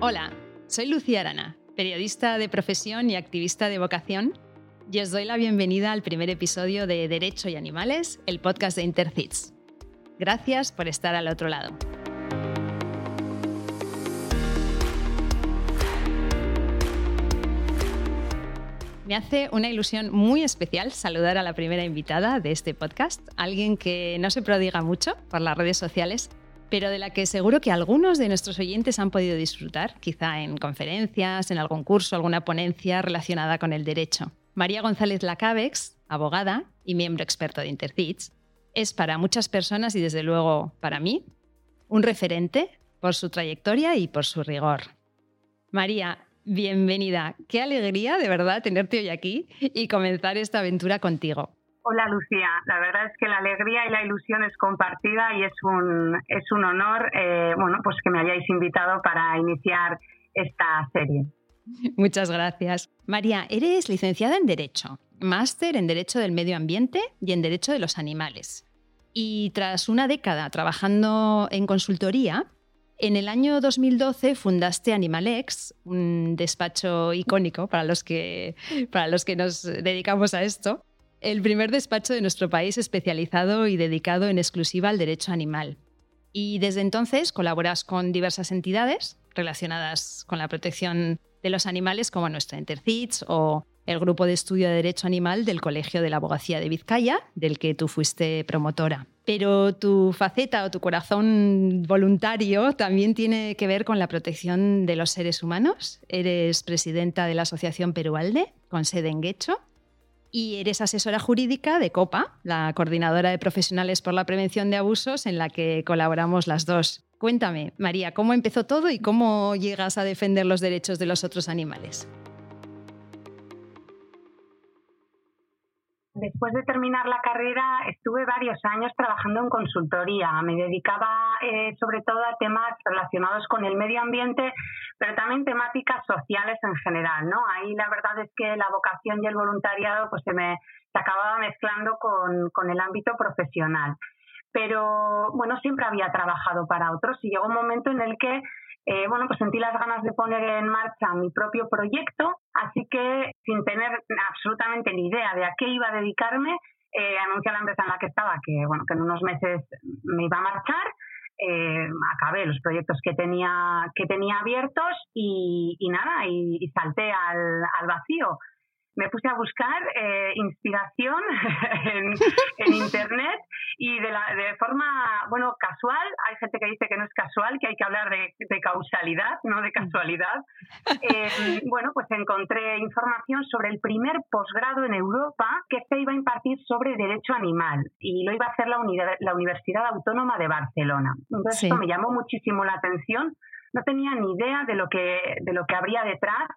Hola, soy Lucía Arana, periodista de profesión y activista de vocación, y os doy la bienvenida al primer episodio de Derecho y Animales, el podcast de Intercits. Gracias por estar al otro lado. Me hace una ilusión muy especial saludar a la primera invitada de este podcast, alguien que no se prodiga mucho por las redes sociales, pero de la que seguro que algunos de nuestros oyentes han podido disfrutar, quizá en conferencias, en algún curso, alguna ponencia relacionada con el derecho. María González Lacabex, abogada y miembro experto de Intercits, es para muchas personas y desde luego para mí un referente por su trayectoria y por su rigor. María, bienvenida. Qué alegría de verdad tenerte hoy aquí y comenzar esta aventura contigo. Hola Lucía, la verdad es que la alegría y la ilusión es compartida y es un, es un honor eh, bueno, pues que me hayáis invitado para iniciar esta serie. Muchas gracias. María, eres licenciada en Derecho, máster en Derecho del Medio Ambiente y en Derecho de los Animales. Y tras una década trabajando en consultoría, en el año 2012 fundaste Animalex, un despacho icónico para los que, para los que nos dedicamos a esto, el primer despacho de nuestro país especializado y dedicado en exclusiva al derecho animal. Y desde entonces colaboras con diversas entidades relacionadas con la protección de los animales como nuestra Intercits o el Grupo de Estudio de Derecho Animal del Colegio de la Abogacía de Vizcaya, del que tú fuiste promotora. Pero tu faceta o tu corazón voluntario también tiene que ver con la protección de los seres humanos. Eres presidenta de la Asociación Perualde, con sede en Guecho, y eres asesora jurídica de COPA, la Coordinadora de Profesionales por la Prevención de Abusos, en la que colaboramos las dos. Cuéntame, María, ¿cómo empezó todo y cómo llegas a defender los derechos de los otros animales? Después de terminar la carrera estuve varios años trabajando en consultoría. Me dedicaba eh, sobre todo a temas relacionados con el medio ambiente, pero también temáticas sociales en general. ¿no? Ahí la verdad es que la vocación y el voluntariado pues se me se acababa mezclando con, con el ámbito profesional. Pero bueno, siempre había trabajado para otros y llegó un momento en el que eh, bueno, pues sentí las ganas de poner en marcha mi propio proyecto, así que sin tener absolutamente ni idea de a qué iba a dedicarme, eh, anuncié a la empresa en la que estaba que, bueno, que en unos meses me iba a marchar. Eh, acabé los proyectos que tenía que tenía abiertos y, nada y, salté al, al vacío me puse a buscar eh, inspiración en, internet y de, la, de forma, bueno, casual. Hay gente que dice que no es casual, que hay que hablar de, causalidad, no de casualidad. Eh, bueno, pues encontré información sobre el primer posgrado en Europa que se iba a impartir sobre derecho animal y lo iba a hacer la, la Universidad Autónoma de Barcelona. Entonces esto me llamó muchísimo la atención. No tenía ni idea de lo que, de lo que habría detrás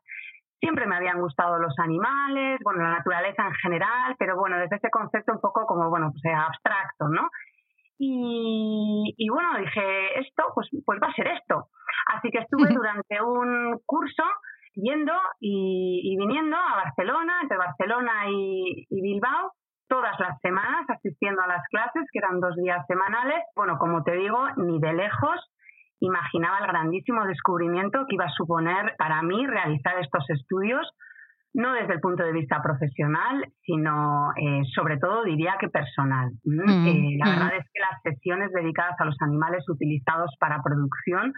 siempre me habían gustado los animales, bueno, la naturaleza en general, pero bueno, desde ese concepto un poco como, bueno, pues abstracto, ¿no? Y, bueno, dije, esto, pues, pues va a ser esto. Así que estuve durante un curso yendo y, viniendo a Barcelona, entre Barcelona y, y Bilbao, todas las semanas asistiendo a las clases, que eran dos días semanales. Bueno, como te digo, ni de lejos imaginaba el grandísimo descubrimiento que iba a suponer para mí realizar estos estudios, no desde el punto de vista profesional, sino eh, sobre todo diría que personal. Mm, eh, la verdad es que las sesiones dedicadas a los animales utilizados para producción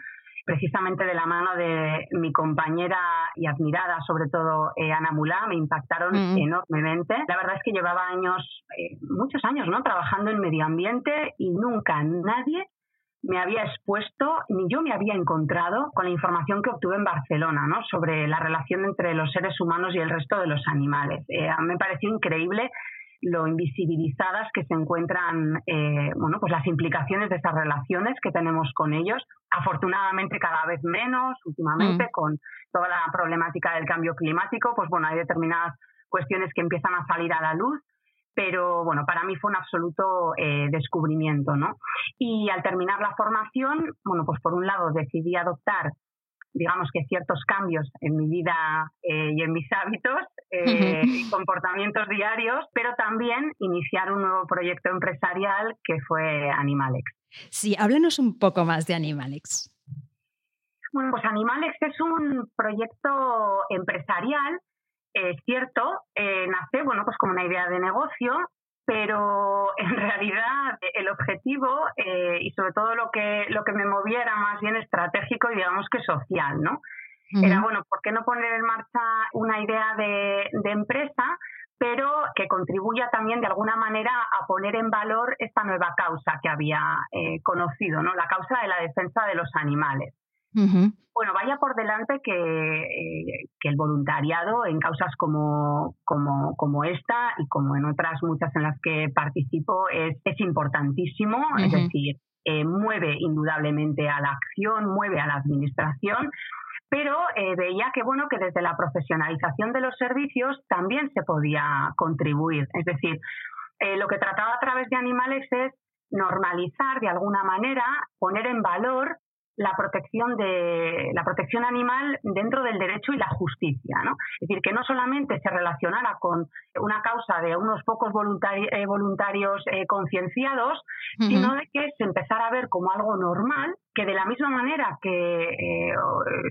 precisamente de la mano de mi compañera y admirada, sobre todo eh, Ana Mulá, me impactaron enormemente. La verdad es que llevaba años, muchos años, ¿no? Trabajando en medio ambiente y nunca nadie me había expuesto ni yo me había encontrado con la información que obtuve en Barcelona ¿no? sobre la relación entre los seres humanos y el resto de los animales. Eh, me pareció increíble lo invisibilizadas que se encuentran eh, bueno, pues las implicaciones de esas relaciones que tenemos con ellos. Afortunadamente cada vez menos últimamente mm. con toda la problemática del cambio climático, pues bueno, hay determinadas cuestiones que empiezan a salir a la luz pero bueno, para mí fue un absoluto eh, descubrimiento, ¿no? Y al terminar la formación, bueno, pues por un lado decidí adoptar digamos que ciertos cambios en mi vida eh, y en mis hábitos eh, y comportamientos diarios, pero también iniciar un nuevo proyecto empresarial que fue Animalex. Sí, háblanos un poco más de Animalex. Bueno, pues Animalex es un proyecto empresarial, es cierto, eh, nace bueno, pues como una idea de negocio, pero en realidad el objetivo eh, y sobre todo lo que, lo que me moviera más bien estratégico y digamos que social, ¿no? Era, bueno, ¿por qué no poner en marcha una idea de, de empresa pero que contribuya también de alguna manera a poner en valor esta nueva causa que había eh, conocido, ¿no? La causa de la defensa de los animales. Bueno, vaya por delante que, eh, que, el voluntariado en causas como, como, como, esta y como en otras muchas en las que participo es, es importantísimo, es decir, eh, mueve indudablemente a la acción, mueve a la administración, pero eh, veía que bueno que desde la profesionalización de los servicios también se podía contribuir. Es decir, eh, lo que trataba a través de Animales es normalizar de alguna manera, poner en valor la protección de la protección animal dentro del derecho y la justicia, ¿no? Es decir, que no solamente se relacionara con una causa de unos pocos eh, voluntarios eh, concienciados, sino de que se empezara a ver como algo normal, que de la misma manera que eh,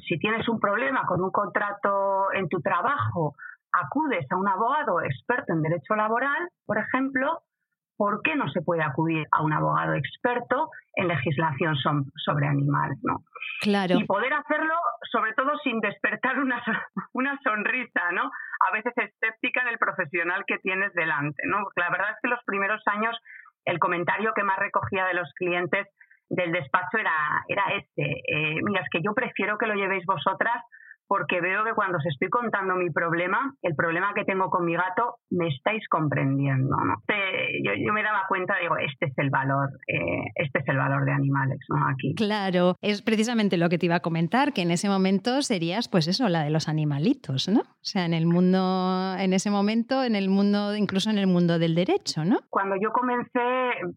si tienes un problema con un contrato en tu trabajo, acudes a un abogado experto en derecho laboral, por ejemplo, ¿por qué no se puede acudir a un abogado experto en legislación sobre animales? ¿no? Claro. Y poder hacerlo, sobre todo, sin despertar una, una sonrisa, ¿no? A veces escéptica en el profesional que tienes delante, ¿no? Porque la verdad es que los primeros años el comentario que más recogía de los clientes del despacho era, era este. Eh, mira, es que yo prefiero que lo llevéis vosotras porque veo que cuando os estoy contando mi problema, el problema que tengo con mi gato, me estáis comprendiendo. ¿no? Yo, me daba cuenta, digo, este es el valor, eh, este es el valor de animales, ¿no? Aquí. Claro, es precisamente lo que te iba a comentar, que en ese momento serías, pues eso, la de los animalitos, ¿no? O sea, en el mundo, en ese momento, en el mundo, incluso en el mundo del derecho, ¿no? Cuando yo comencé,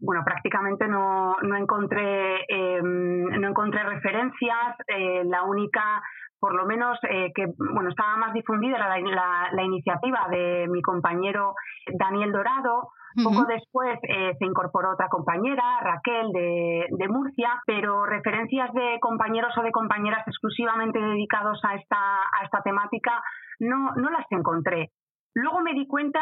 bueno, prácticamente no, no encontré, em, no encontré referencias. Eh, la única por lo menos eh, que bueno estaba más difundida la, la, iniciativa de mi compañero Daniel Dorado. Poco después eh, se incorporó otra compañera, Raquel, de, de, Murcia, pero referencias de compañeros o de compañeras exclusivamente dedicados a esta, a esta temática no, no las encontré. Luego me di cuenta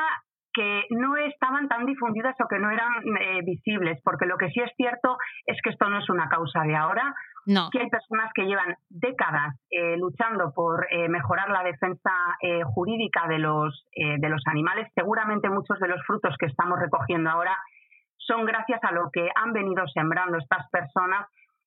que no estaban tan difundidas o que no eran eh, visibles, porque lo que sí es cierto es que esto no es una causa de ahora, no. que hay personas que llevan décadas eh, luchando por eh, mejorar la defensa jurídica de los, de los animales. Seguramente muchos de los frutos que estamos recogiendo ahora son gracias a lo que han venido sembrando estas personas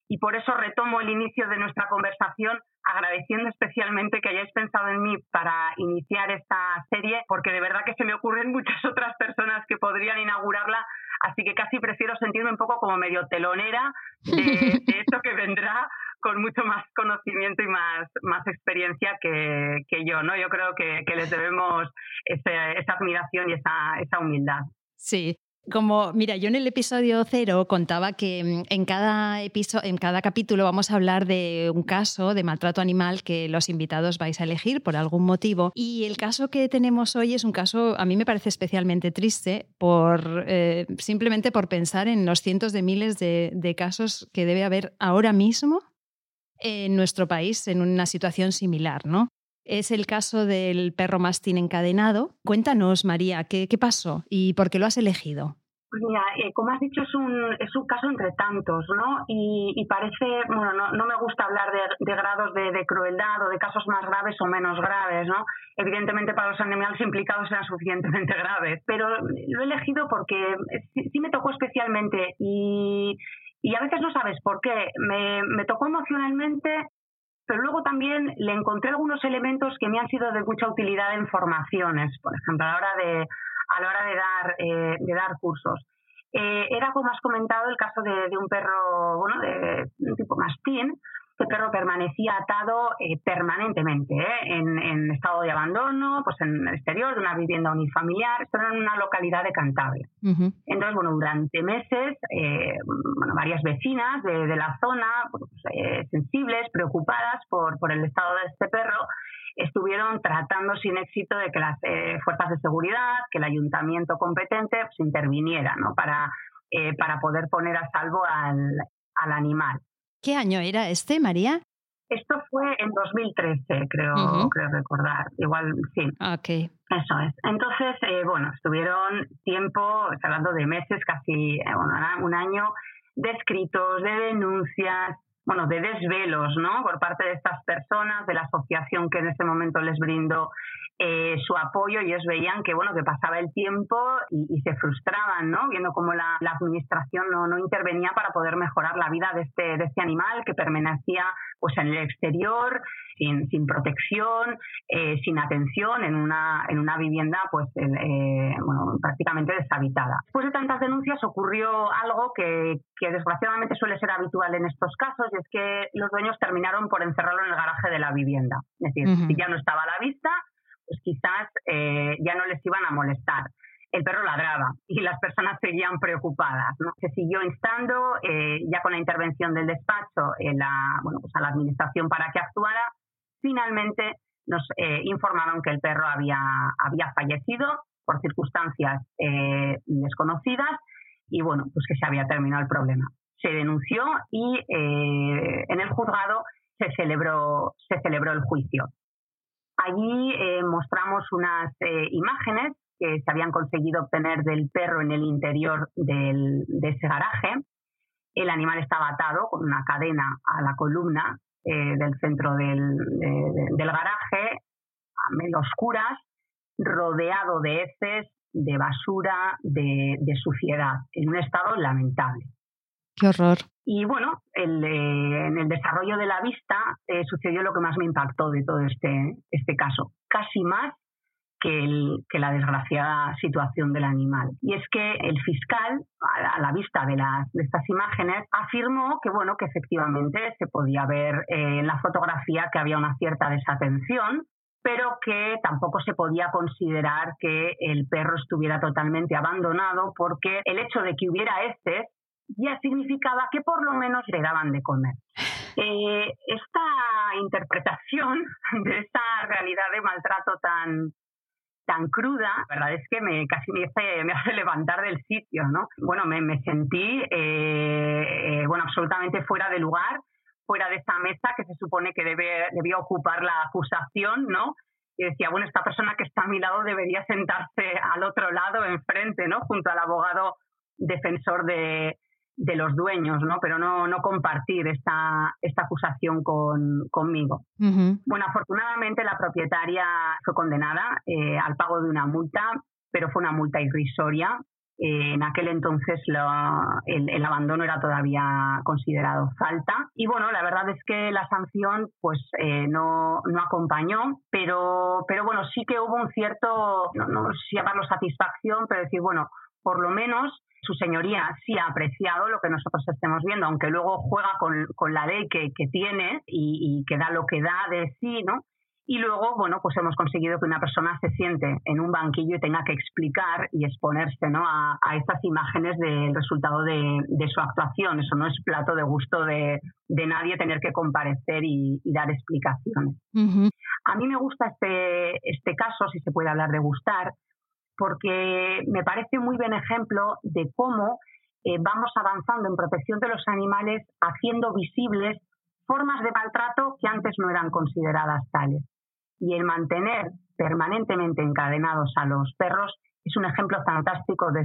y por eso retomo el inicio de nuestra conversación agradeciendo especialmente que hayáis pensado en mí para iniciar esta serie, porque de verdad que se me ocurren muchas otras personas que podrían inaugurarla, así que casi prefiero sentirme un poco como medio telonera de, esto que vendrá con mucho más conocimiento y más, más experiencia que, yo, ¿no? Yo creo que, les debemos esa admiración y esa, esa humildad. Sí, como, mira, yo en el episodio cero contaba que mm, en cada, episodio, en cada capítulo vamos a hablar de un caso de maltrato animal que los invitados vais a elegir por algún motivo. Y el caso que tenemos hoy es un caso, a mí me parece especialmente triste, por, eh, simplemente por pensar en los cientos de miles de, de casos que debe haber ahora mismo en nuestro país en una situación similar, ¿no? Es el caso del perro mastín encadenado. Cuéntanos, María, ¿qué, pasó y por qué lo has elegido? Pues mira, eh, como has dicho, es un, es un caso entre tantos, ¿no? Y, parece, bueno, no, me gusta hablar de, grados de, crueldad o de casos más graves o menos graves, ¿no? Evidentemente para los animales implicados eran suficientemente graves, pero lo he elegido porque sí, me tocó especialmente y, a veces no sabes por qué. Me tocó emocionalmente pero luego también le encontré algunos elementos que me han sido de mucha utilidad en formaciones, por ejemplo, a la hora de, a la hora de, dar, eh, de dar cursos. Eh, era, como has comentado, el caso de, de un perro, bueno, de un tipo mastín, este perro permanecía atado eh, permanentemente ¿eh? en, estado de abandono, pues en el exterior de una vivienda unifamiliar, esto era en una localidad de Cantabria. Entonces, bueno, durante meses, eh, bueno, varias vecinas de, la zona, pues, sensibles, preocupadas por, por el estado de este perro, estuvieron tratando sin éxito de que las fuerzas de seguridad, que el ayuntamiento competente pues, interviniera ¿no? para, para poder poner a salvo al, al animal. ¿Qué año era este, María? Esto fue en 2013, creo, creo recordar. Igual, sí. Ok. Eso es. Entonces, eh, bueno, estuvieron tiempo, hablando de meses, casi eh, bueno, un año, de escritos, de denuncias, bueno, de desvelos, ¿no? Por parte de estas personas, de la asociación que en ese momento les brindó eh, su apoyo ellos veían que bueno que pasaba el tiempo y, se frustraban no viendo cómo la, administración no, no, intervenía para poder mejorar la vida de este de este animal que permanecía pues en el exterior sin, sin protección eh, sin atención en una en una vivienda pues eh, bueno prácticamente deshabitada después de tantas denuncias ocurrió algo que, que desgraciadamente suele ser habitual en estos casos es que los dueños terminaron por encerrarlo en el garaje de la vivienda es decir si ya no estaba a la vista pues quizás eh, ya no les iban a molestar. El perro ladraba y las personas seguían preocupadas. ¿no? Se siguió instando, eh, ya con la intervención del despacho, la, bueno, pues a la administración para que actuara. Finalmente nos eh, informaron que el perro había, había fallecido por circunstancias desconocidas y bueno, pues que se había terminado el problema. Se denunció y en el juzgado se celebró, se celebró el juicio. Allí eh, mostramos unas eh, imágenes que se habían conseguido obtener del perro en el interior de ese garaje. El animal estaba atado con una cadena a la columna eh, del centro del, garaje, a medio oscuras, rodeado de heces, de basura, de suciedad, en un estado lamentable. Qué horror. Y bueno, en el desarrollo de la vista eh, sucedió lo que más me impactó de todo este, este caso, casi más que, la desgraciada situación del animal. Y es que el fiscal, a la, vista de, las, de estas imágenes, afirmó que, bueno, que efectivamente se podía ver eh, en la fotografía que había una cierta desatención, pero que tampoco se podía considerar que el perro estuviera totalmente abandonado porque el hecho de que hubiera este ya significaba que por lo menos le daban de comer. Eh, esta interpretación de esa realidad de maltrato tan, tan cruda, la verdad es que me casi me hace, me hace levantar del sitio, ¿no? Bueno, me, me sentí eh, bueno, absolutamente fuera de lugar, fuera de esa mesa que se supone que debe, debía ocupar la acusación, ¿no? Y decía, bueno, esta persona que está a mi lado debería sentarse al otro lado, enfrente, ¿no? Junto al abogado defensor de, de los dueños, ¿no? Pero no, no compartir esta, esta acusación con, conmigo. Bueno, afortunadamente la propietaria fue condenada eh, al pago de una multa, pero fue una multa irrisoria. Eh, en aquel entonces el, abandono era todavía considerado falta. Y bueno, la verdad es que la sanción pues eh, no, no acompañó, pero, pero bueno, sí que hubo un cierto, no, no sé llamarlo satisfacción, pero decir, bueno, por lo menos su señoría sí ha apreciado lo que nosotros estemos viendo, aunque luego juega con, la ley que, tiene y, que da lo que da de sí, ¿no? Y luego, bueno, pues hemos conseguido que una persona se siente en un banquillo y tenga que explicar y exponerse ¿no? a, estas imágenes del resultado de, su actuación. Eso no es plato de gusto de, nadie tener que comparecer y, dar explicaciones. A mí me gusta este, este caso, si se puede hablar de gustar, porque me parece muy buen ejemplo de cómo eh, vamos avanzando en protección de los animales, haciendo visibles formas de maltrato que antes no eran consideradas tales. Y el mantener permanentemente encadenados a los perros es un ejemplo fantástico de,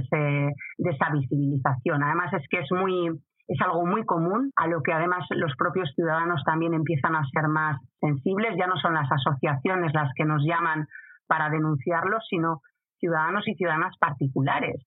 de esa visibilización. Además es que es muy es algo muy común, a lo que además los propios ciudadanos también empiezan a ser más sensibles. Ya no son las asociaciones las que nos llaman para denunciarlo, sino ciudadanos y ciudadanas particulares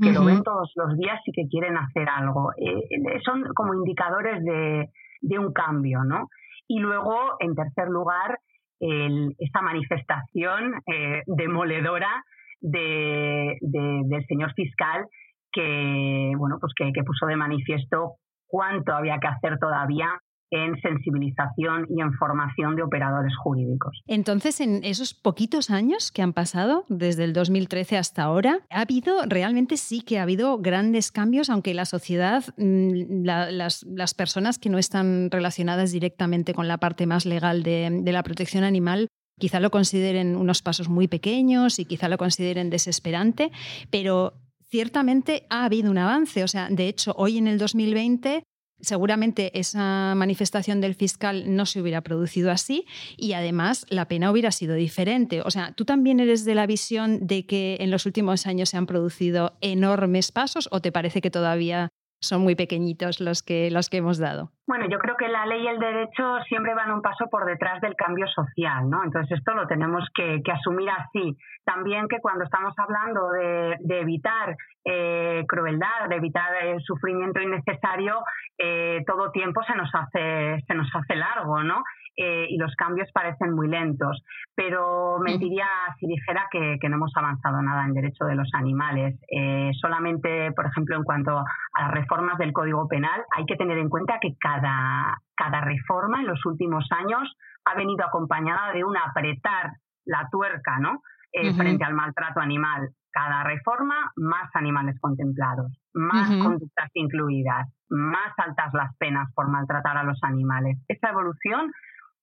que lo ven todos los días y que quieren hacer algo. Eh, son como indicadores de, un cambio, ¿no? Y luego, en tercer lugar, esta manifestación eh, demoledora de, del señor fiscal que, bueno, pues que, que puso de manifiesto cuánto había que hacer todavía en sensibilización y en formación de operadores jurídicos. Entonces, en esos poquitos años que han pasado, desde el 2013 hasta ahora, ha habido, realmente sí que ha habido grandes cambios, aunque la sociedad, mm, las, las, personas que no están relacionadas directamente con la parte más legal de, de la protección animal, quizá lo consideren unos pasos muy pequeños y quizá lo consideren desesperante, pero ciertamente ha habido un avance. O sea, de hecho, hoy en el 2020 seguramente esa manifestación del fiscal no se hubiera producido así y además la pena hubiera sido diferente. O sea, ¿tú también eres de la visión de que en los últimos años se han producido enormes pasos o te parece que todavía son muy pequeñitos los que, los que hemos dado. Bueno, yo creo que la ley y el derecho siempre van un paso por detrás del cambio social, ¿no? Entonces esto lo tenemos que, asumir así. También que cuando estamos hablando de, evitar eh, crueldad, de evitar el sufrimiento innecesario, eh, todo tiempo se nos hace, se nos hace largo, ¿no? Eh, y los cambios parecen muy lentos. Pero mentiría si dijera que, no hemos avanzado nada en derecho de los animales. Eh, solamente, por ejemplo, en cuanto a las reformas del Código Penal, hay que tener en cuenta que cada, cada reforma en los últimos años ha venido acompañada de un apretar la tuerca, ¿no? Eh, frente al maltrato animal. Cada reforma, más animales contemplados, más conductas incluidas, más altas las penas por maltratar a los animales. Esa evolución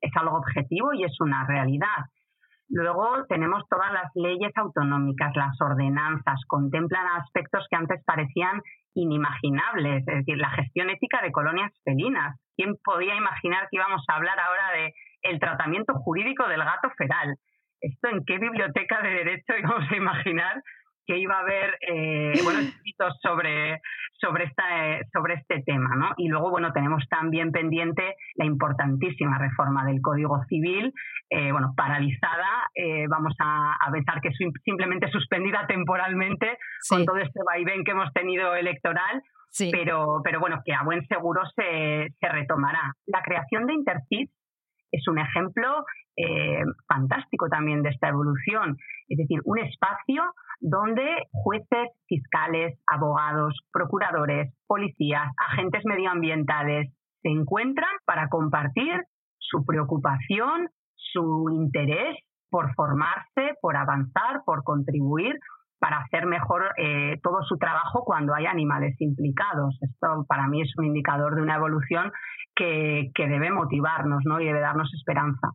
es algo objetivo y es una realidad. Luego tenemos todas las leyes autonómicas, las ordenanzas, contemplan aspectos que antes parecían inimaginables, es decir, la gestión ética de colonias felinas. ¿Quién podía imaginar que íbamos a hablar ahora de el tratamiento jurídico del gato feral? ¿Esto en qué biblioteca de derecho íbamos a imaginar que iba a haber eh, bueno, escritos sobre, sobre, esta, eh, sobre este tema. ¿no? Y luego, bueno, tenemos también pendiente la importantísima reforma del Código Civil, eh, bueno, paralizada, vamos a, pensar que es simplemente suspendida temporalmente con todo este vaivén que hemos tenido electoral. Pero, pero bueno, que a buen seguro se, se retomará. La creación de Intercit es un ejemplo fantástico también de esta evolución. Es decir, un espacio donde jueces, fiscales, abogados, procuradores, policías, agentes medioambientales se encuentran para compartir su preocupación, su interés por formarse, por avanzar, por contribuir para hacer mejor eh, todo su trabajo cuando hay animales implicados. Esto para mí es un indicador de una evolución que, debe motivarnos ¿no? y debe darnos esperanza.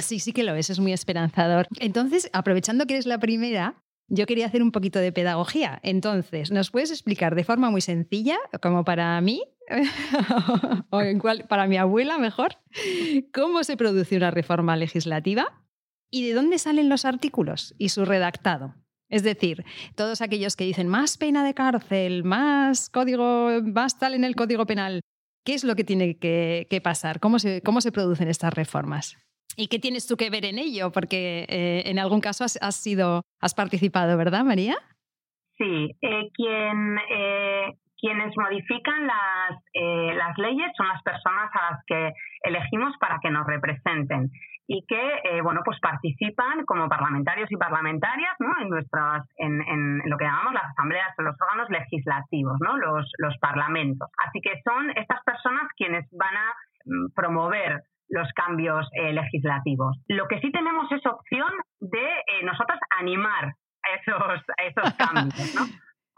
Sí, sí que lo es, es muy esperanzador. Entonces, aprovechando que eres la primera, yo quería hacer un poquito de pedagogía. Entonces, ¿nos puedes explicar de forma muy sencilla, como para mí, o para mi abuela mejor, cómo se produce una reforma legislativa y de dónde salen los artículos y su redactado? Es decir, todos aquellos que dicen más pena de cárcel, más código, más tal en el código penal, ¿qué es lo que tiene que, pasar? ¿Cómo se, ¿Cómo se producen estas reformas? ¿Y qué tienes tú que ver en ello? Porque eh, en algún caso has, sido, has participado, ¿verdad, María? Sí, eh, quien, eh, quienes modifican las, las leyes son las personas a las que elegimos para que nos representen y que bueno pues participan como parlamentarios y parlamentarias ¿no? en nuestras en, en, lo que llamamos las asambleas o los órganos legislativos ¿no? los, los parlamentos así que son estas personas quienes van a mm, promover los cambios eh, legislativos. Lo que sí tenemos es opción de eh, nosotros animar a esos, esos cambios, ¿no?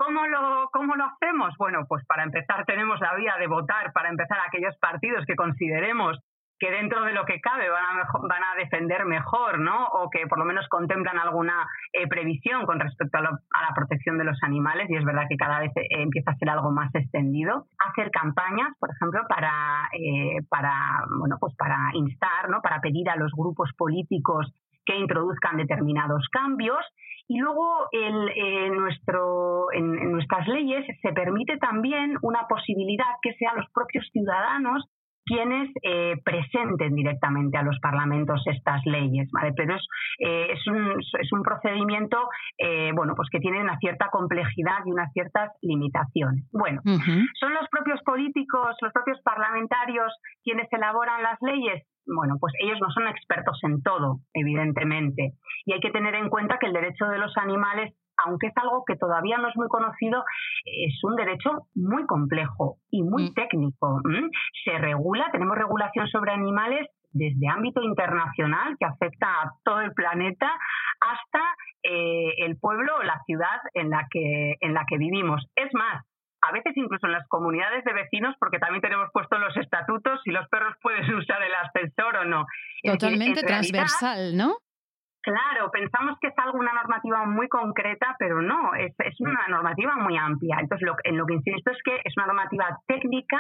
¿Cómo lo, ¿Cómo lo hacemos? Bueno, pues para empezar tenemos la vía de votar para empezar aquellos partidos que consideremos que dentro de lo que cabe van a, van a defender mejor, ¿no? O que por lo menos contemplan alguna eh, previsión con respecto a, la protección de los animales, y es verdad que cada vez eh, empieza a ser algo más extendido. Hacer campañas, por ejemplo, para, eh, para, bueno, pues para instar, ¿no? Para pedir a los grupos políticos que introduzcan determinados cambios y luego el, nuestro, en, nuestras leyes se permite también una posibilidad que sean los propios ciudadanos quienes eh, presenten directamente a los parlamentos estas leyes, ¿vale? Pero es, eh, es, un, es un procedimiento, eh, bueno, pues que tiene una cierta complejidad y unas ciertas limitaciones. Bueno, ¿son los propios políticos, los propios parlamentarios quienes elaboran las leyes? Bueno, pues ellos no son expertos en todo, evidentemente. Y hay que tener en cuenta que el derecho de los animales aunque es algo que todavía no es muy conocido, es un derecho muy complejo y muy mm. técnico. Se regula, tenemos regulación sobre animales desde ámbito internacional que afecta a todo el planeta hasta eh, el pueblo o la ciudad en la que en la que vivimos. Es más, a veces incluso en las comunidades de vecinos, porque también tenemos puestos los estatutos si los perros pueden usar el ascensor o no. Totalmente transversal, ¿no? Claro, pensamos que es algo, una normativa muy concreta, pero no, es, es una normativa muy amplia. Entonces, lo, en lo que insisto es que es una normativa técnica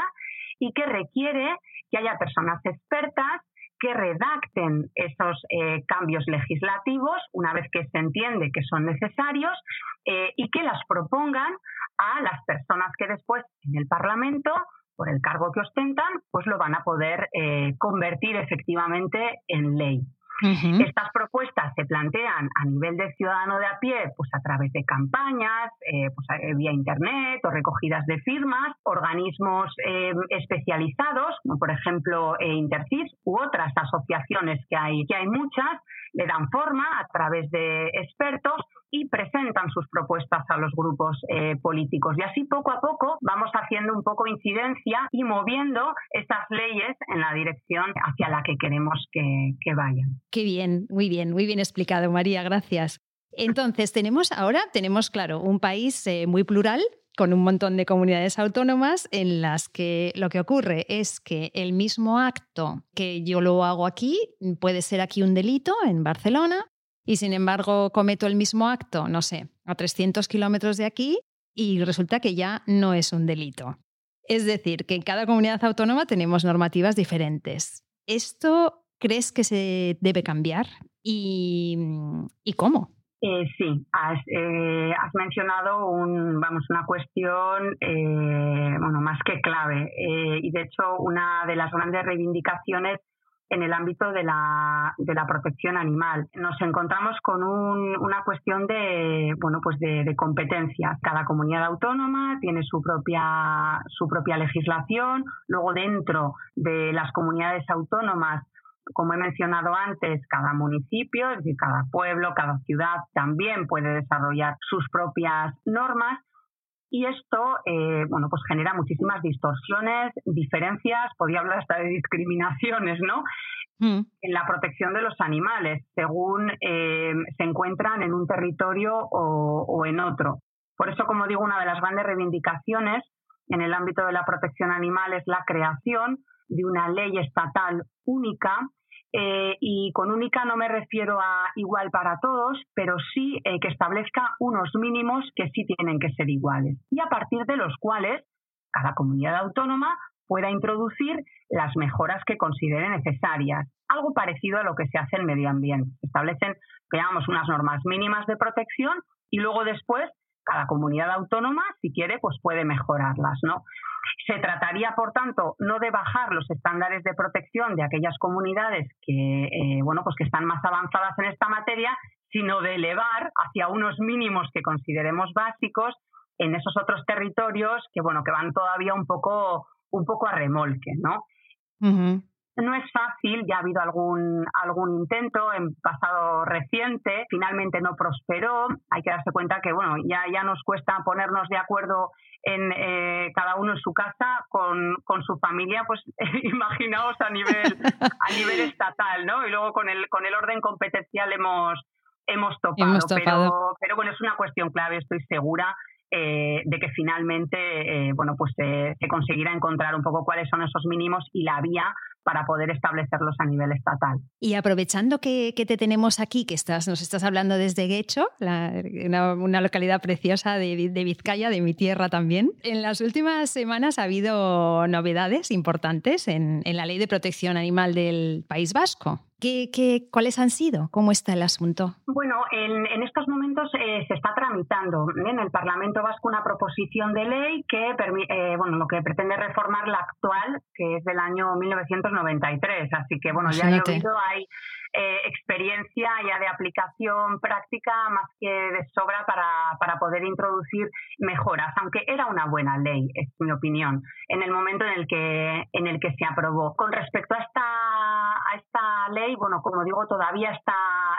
y que requiere que haya personas expertas que redacten esos eh, cambios legislativos una vez que se entiende que son necesarios eh, y que las propongan a las personas que después en el Parlamento por el cargo que ostentan, pues lo van a poder eh, convertir efectivamente en ley. Estas propuestas se plantean a nivel de ciudadano de a pie, pues a través de campañas, eh, pues eh, vía internet o recogidas de firmas, organismos eh, especializados, como por ejemplo Intercis u otras asociaciones que hay, que hay muchas, le dan forma a través de expertos y presentan sus propuestas a los grupos eh, políticos. Y así poco a poco vamos haciendo un poco incidencia y moviendo esas leyes en la dirección hacia la que queremos que, vayan. Qué bien, muy bien, muy bien explicado, María, gracias. Entonces, tenemos ahora, tenemos, claro, un país eh, muy plural, con un montón de comunidades autónomas en las que lo que ocurre es que el mismo acto que yo lo hago aquí puede ser aquí un delito en Barcelona y sin embargo cometo el mismo acto, no sé, a 300 kilómetros de aquí y resulta que ya no es un delito. Es decir, que en cada comunidad autónoma tenemos normativas diferentes. ¿Esto crees que se debe cambiar? ¿Y, y cómo? Eh, sí, has, eh, has, mencionado un, vamos, una cuestión eh, bueno, más que clave. y de hecho, una de las grandes reivindicaciones en el ámbito de la, de la protección animal. Nos encontramos con una cuestión de, bueno, pues de, de competencias. Cada comunidad autónoma tiene su propia, su propia legislación. Luego, dentro de las comunidades autónomas, como he mencionado antes, cada municipio, es decir, cada pueblo, cada ciudad también puede desarrollar sus propias normas y esto, eh, bueno, pues genera muchísimas distorsiones, diferencias, podría hablar hasta de discriminaciones, ¿no? Mm. En la protección de los animales, según eh, se encuentran en un territorio o, o en otro. Por eso, como digo, una de las grandes reivindicaciones en el ámbito de la protección animal es la creación de una ley estatal única eh, y con única no me refiero a igual para todos, pero sí eh, que establezca unos mínimos que sí tienen que ser iguales y a partir de los cuales cada comunidad autónoma pueda introducir las mejoras que considere necesarias. Algo parecido a lo que se hace en medio ambiente. Establecen, digamos, unas normas mínimas de protección y luego después cada comunidad autónoma, si quiere, pues puede mejorarlas, ¿no? Se trataría, por tanto, no de bajar los estándares de protección de aquellas comunidades que, eh, bueno, pues que están más avanzadas en esta materia, sino de elevar hacia unos mínimos que consideremos básicos en esos otros territorios que, bueno, que van todavía un poco, un poco a remolque, ¿no? No es fácil, ya ha habido algún, algún intento en pasado reciente, finalmente no prosperó. Hay que darse cuenta que bueno, ya, ya nos cuesta ponernos de acuerdo en eh, cada uno en su casa con, con su familia, pues imaginaos a nivel, a nivel estatal, ¿no? Y luego con el, con el orden competencial hemos, hemos topado. Pero, pero bueno, es una cuestión clave, estoy segura. Eh, de que finalmente eh, bueno pues se conseguirá encontrar un poco cuáles son esos mínimos y la vía para poder establecerlos a nivel estatal. Y aprovechando que, te tenemos aquí, que estás, nos estás hablando desde Guecho, una, localidad preciosa de, de, Vizcaya, de mi tierra también, en las últimas semanas ha habido novedades importantes en, en la ley de protección animal del País Vasco. ¿Qué, cuáles han sido? ¿Cómo está el asunto? Bueno, en, estos momentos eh, se está tramitando en el Parlamento Vasco una proposición de ley que, eh, bueno, lo que pretende reformar la actual, que es del año 1993. Así que, bueno, ya he oído, hay eh, experiencia ya de aplicación práctica más que de sobra para, para poder introducir mejoras, aunque era una buena ley, es mi opinión, en el momento en el que, en el que se aprobó. Con respecto a esta ley, bueno, como digo, todavía está,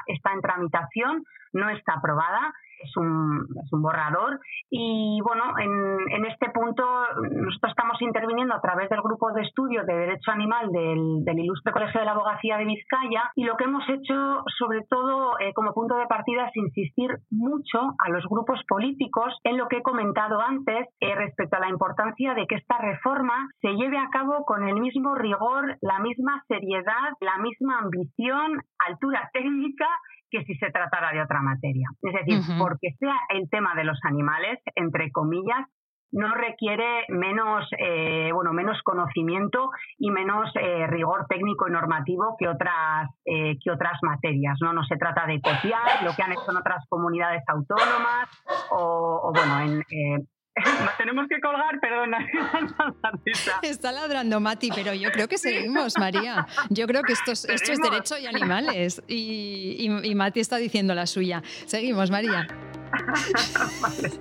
está en tramitación, no está aprobada es un, es un borrador. Y bueno, en, en, este punto nosotros estamos interviniendo a través del grupo de estudio de Derecho Animal del, del Ilustre Colegio de la Abogacía de Vizcaya y lo que hemos hecho sobre todo eh, como punto de partida es insistir mucho a los grupos políticos en lo que he comentado antes eh, respecto a la importancia de que esta reforma se lleve a cabo con el mismo rigor, la misma seriedad, la misma ambición, altura técnica que si se tratara de otra materia. Es decir, porque sea el tema de los animales, entre comillas, no requiere menos, eh, bueno, menos conocimiento y menos eh, rigor técnico y normativo que otras, eh, que otras materias. ¿no? no se trata de copiar lo que han hecho en otras comunidades autónomas o, bueno, en, tenemos que colgar, perdona. Está ladrando Mati, pero yo creo que seguimos, María. Yo creo que esto es, esto es derecho y animales. Y, y, Mati está diciendo la suya. Seguimos, María.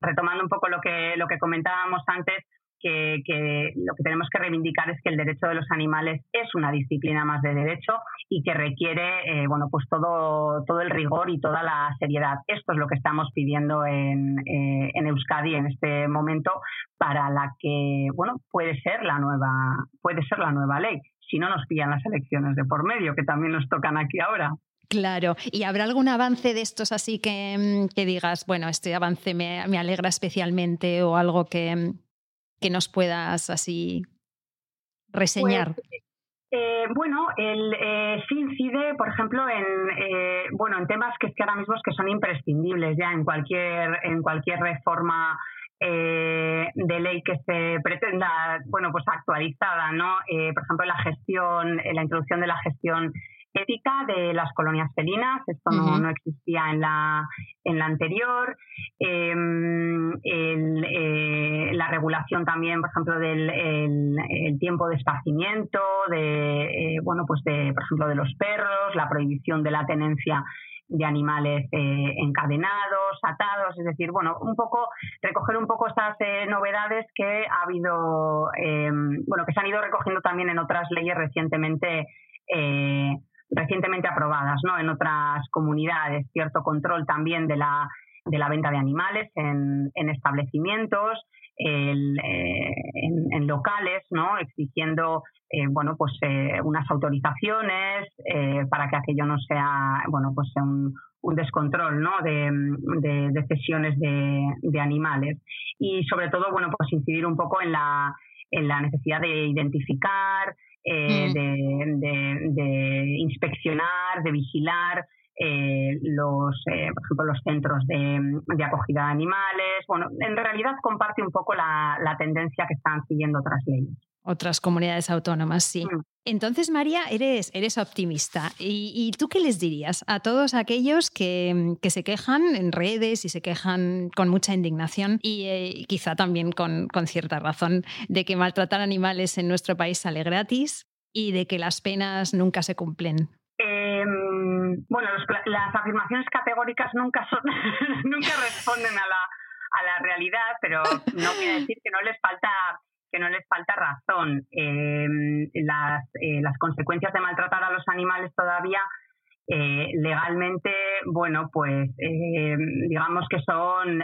Retomando un poco lo que, lo que comentábamos antes, que, lo que tenemos que reivindicar es que el derecho de los animales es una disciplina más de derecho y que requiere eh, bueno pues todo todo el rigor y toda la seriedad. Esto es lo que estamos pidiendo en, eh, en Euskadi en este momento para la que bueno puede ser la nueva puede ser la nueva ley. Si no nos pillan las elecciones de por medio que también nos tocan aquí ahora. Claro, ¿y habrá algún avance de estos así que, que digas, bueno, este avance me, me alegra especialmente o algo que, que nos puedas así reseñar? Pues, eh, bueno, el, eh, sí incide, por ejemplo, en eh, bueno en temas que es que ahora mismo es que son imprescindibles ya en cualquier en cualquier reforma de ley que se pretenda bueno pues actualizada, ¿no? por ejemplo, la gestión, la introducción de la gestión ética de las colonias felinas, esto no, existía en la, en la anterior. Em, eh, la regulación también, por ejemplo, del el, tiempo de esparcimiento, de, eh, bueno, pues de, por ejemplo, de los perros, la prohibición de la tenencia de animales eh, encadenados, atados, es decir, bueno, un poco recoger un poco estas novedades que ha habido, em, bueno, que se han ido recogiendo también en otras leyes recientemente recientemente aprobadas ¿no? en otras comunidades, cierto control también de la, de la venta de animales en, en establecimientos, eh, en, locales, ¿no? exigiendo eh, bueno, pues, eh, unas autorizaciones para que aquello no sea, bueno, pues un, un descontrol ¿no? de, de, de cesiones de, de, animales. Y sobre todo, bueno, pues incidir un poco en la, en la necesidad de identificar, eh, mm. de, inspeccionar, de vigilar eh, los, eh, por ejemplo, los centros de, acogida de animales. Bueno, en realidad comparte un poco la, tendencia que están siguiendo otras leyes. Otras comunidades autónomas, sí. Mm. Entonces, María, eres, eres optimista. ¿Y, tú qué les dirías a todos aquellos que, se quejan en redes y se quejan con mucha indignación y quizá también con, con, cierta razón de que maltratar animales en nuestro país sale gratis y de que las penas nunca se cumplen? Em, bueno, las afirmaciones categóricas nunca, son, nunca responden a la, a la realidad, pero no quiere decir que no les falta que no les falta razón. Em, las, eh, las consecuencias de maltratar a los animales todavía eh, legalmente, bueno, pues em, digamos que son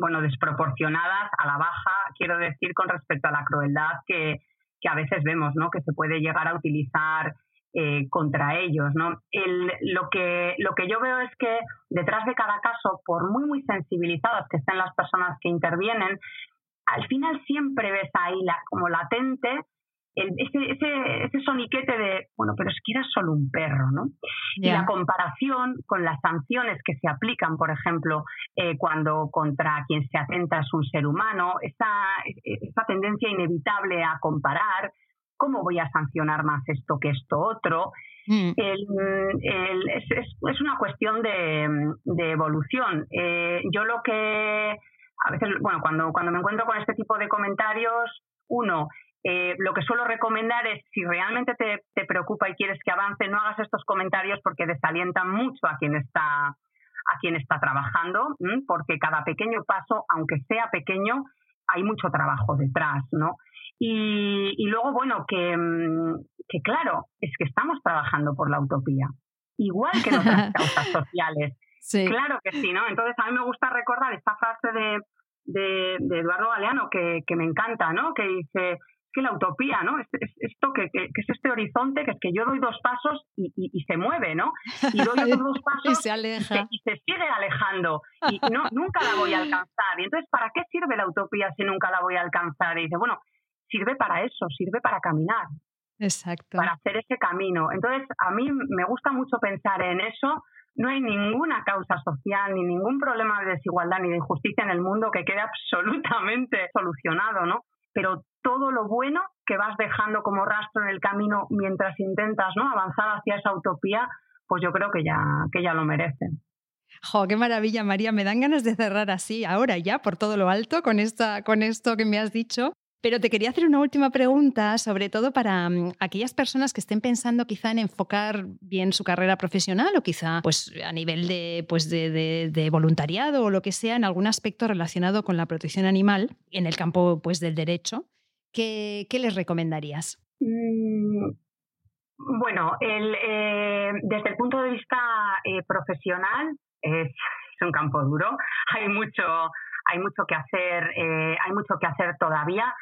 bueno desproporcionadas a la baja, quiero decir, con respecto a la crueldad que, que a veces vemos, ¿no? Que se puede llegar a utilizar eh, contra ellos, ¿no? Lo que lo que yo veo es que detrás de cada caso, por muy muy sensibilizadas que estén las personas que intervienen, al final siempre ves ahí la, como latente ese, ese, ese, soniquete de, bueno, pero es que era solo un perro, ¿no? Y la comparación con las sanciones que se aplican, por ejemplo, eh, cuando contra quien se atenta es un ser humano, esa, esa tendencia inevitable a comparar, ¿cómo voy a sancionar más esto que esto otro? Mm. es, es, una cuestión de, de evolución. Eh, yo lo que a veces, bueno, cuando, cuando me encuentro con este tipo de comentarios, uno, eh, lo que suelo recomendar es, si realmente te, preocupa y quieres que avance, no hagas estos comentarios porque desalientan mucho a quien está a quien está trabajando, porque cada pequeño paso, aunque sea pequeño, hay mucho trabajo detrás, ¿no? Y, luego, bueno, que, mm, que, claro, es que estamos trabajando por la utopía, igual que en otras causas sociales. Claro que sí, ¿no? Entonces, a mí me gusta recordar esta frase de, de, Eduardo Galeano que, que me encanta, ¿no? Que dice, que la utopía, ¿no? Es, esto que, es este horizonte, que es que yo doy dos pasos y, se mueve, ¿no? Y doy otros dos pasos y, se aleja. Y, se, sigue alejando y no, nunca la voy a alcanzar. Y entonces, ¿para qué sirve la utopía si nunca la voy a alcanzar? Y dice, bueno, sirve para eso, sirve para caminar. Exacto. Para hacer ese camino. Entonces, a mí me gusta mucho pensar en eso, no hay ninguna causa social, ni ningún problema de desigualdad ni de injusticia en el mundo que quede absolutamente solucionado, ¿no? Pero todo lo bueno que vas dejando como rastro en el camino mientras intentas ¿no? avanzar hacia esa utopía, pues yo creo que ya, que ya lo merecen. Jo, qué maravilla, María. Me dan ganas de cerrar así, ahora ya, por todo lo alto, con, esta, con esto que me has dicho. Pero te quería hacer una última pregunta, sobre todo para mm, aquellas personas que estén pensando quizá en enfocar bien su carrera profesional o quizá pues, a nivel de, pues, de, voluntariado o lo que sea en algún aspecto relacionado con la protección animal en el campo pues, del derecho. ¿Qué, les recomendarías? Mm, bueno, eh, desde el punto de vista eh, profesional es, un campo duro. Hay mucho, hay mucho que hacer, eh, hay mucho que hacer todavía.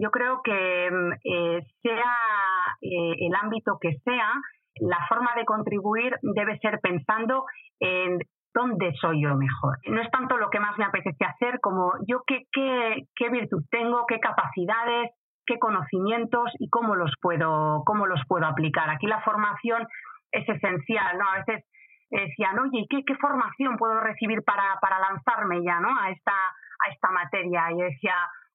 Yo creo que mm, sea el ámbito que sea, la forma de contribuir debe ser pensando en dónde soy yo mejor. No es tanto lo que más me apetece hacer como yo qué, qué, qué virtud tengo, qué capacidades, qué conocimientos y cómo los puedo, cómo los puedo aplicar. Aquí la formación es esencial, ¿no? A veces decían, oye, ¿qué, qué formación puedo recibir para, para lanzarme ya, ¿no? A esta, a esta materia. Y yo decía,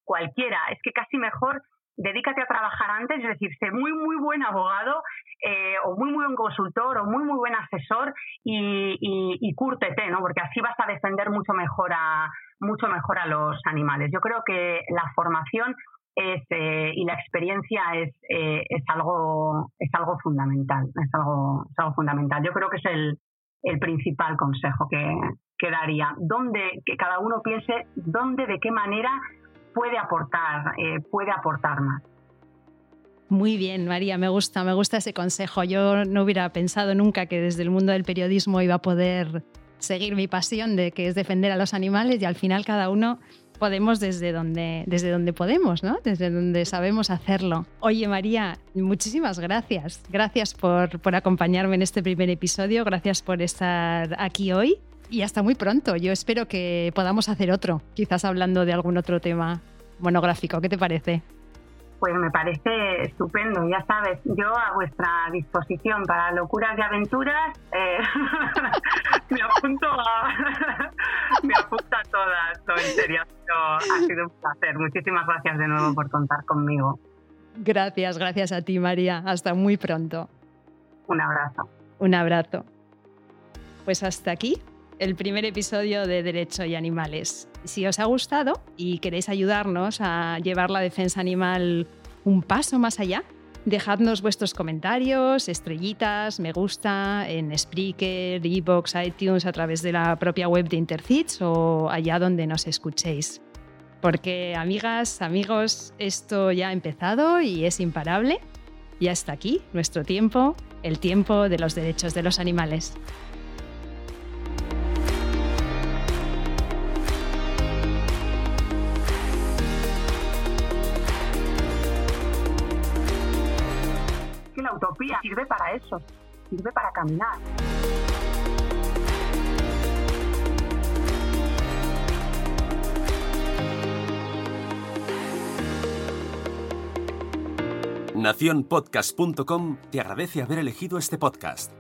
cualquiera, es que casi mejor dedícate a trabajar antes, es decir, sé muy, muy buen abogado eh, o muy, muy buen consultor o muy, muy buen asesor y, y, y, cúrtete, ¿no? Porque así vas a defender mucho mejor a, mucho mejor a los animales. Yo creo que la formación es, eh, y la experiencia es, eh, es, algo, es algo fundamental, es algo, es algo fundamental. Yo creo que es el, el principal consejo que, que daría, donde que cada uno piense dónde, de qué manera puede aportar, eh, puede aportar más. Muy bien, María, me gusta, me gusta ese consejo. Yo no hubiera pensado nunca que desde el mundo del periodismo iba a poder seguir mi pasión de que es defender a los animales y al final cada uno podemos desde donde, desde donde podemos, ¿no? Desde donde sabemos hacerlo. Oye, María, muchísimas gracias. Gracias por, por acompañarme en este primer episodio, gracias por estar aquí hoy y hasta muy pronto. Yo espero que podamos hacer otro, quizás hablando de algún otro tema monográfico. ¿Qué te parece? Pues me parece estupendo, ya sabes, yo a vuestra disposición para locuras y aventuras, eh, me apunto a, me apunto a todas, no, en serio, ha sido un placer. Muchísimas gracias de nuevo por contar conmigo. Gracias, gracias a ti María, hasta muy pronto. Un abrazo. Un abrazo. Pues hasta aquí el primer episodio de Derecho y Animales. Si os ha gustado y queréis ayudarnos a llevar la defensa animal un paso más allá, dejadnos vuestros comentarios, estrellitas, me gusta en Spreaker, Ebox, iTunes, a través de la propia web de Intercits o allá donde nos escuchéis. Porque, amigas, amigos, esto ya ha empezado y es imparable. Ya está aquí nuestro tiempo, el tiempo de los derechos de los animales. Sirve para eso, sirve para caminar. Naciónpodcast.com te agradece haber elegido este podcast.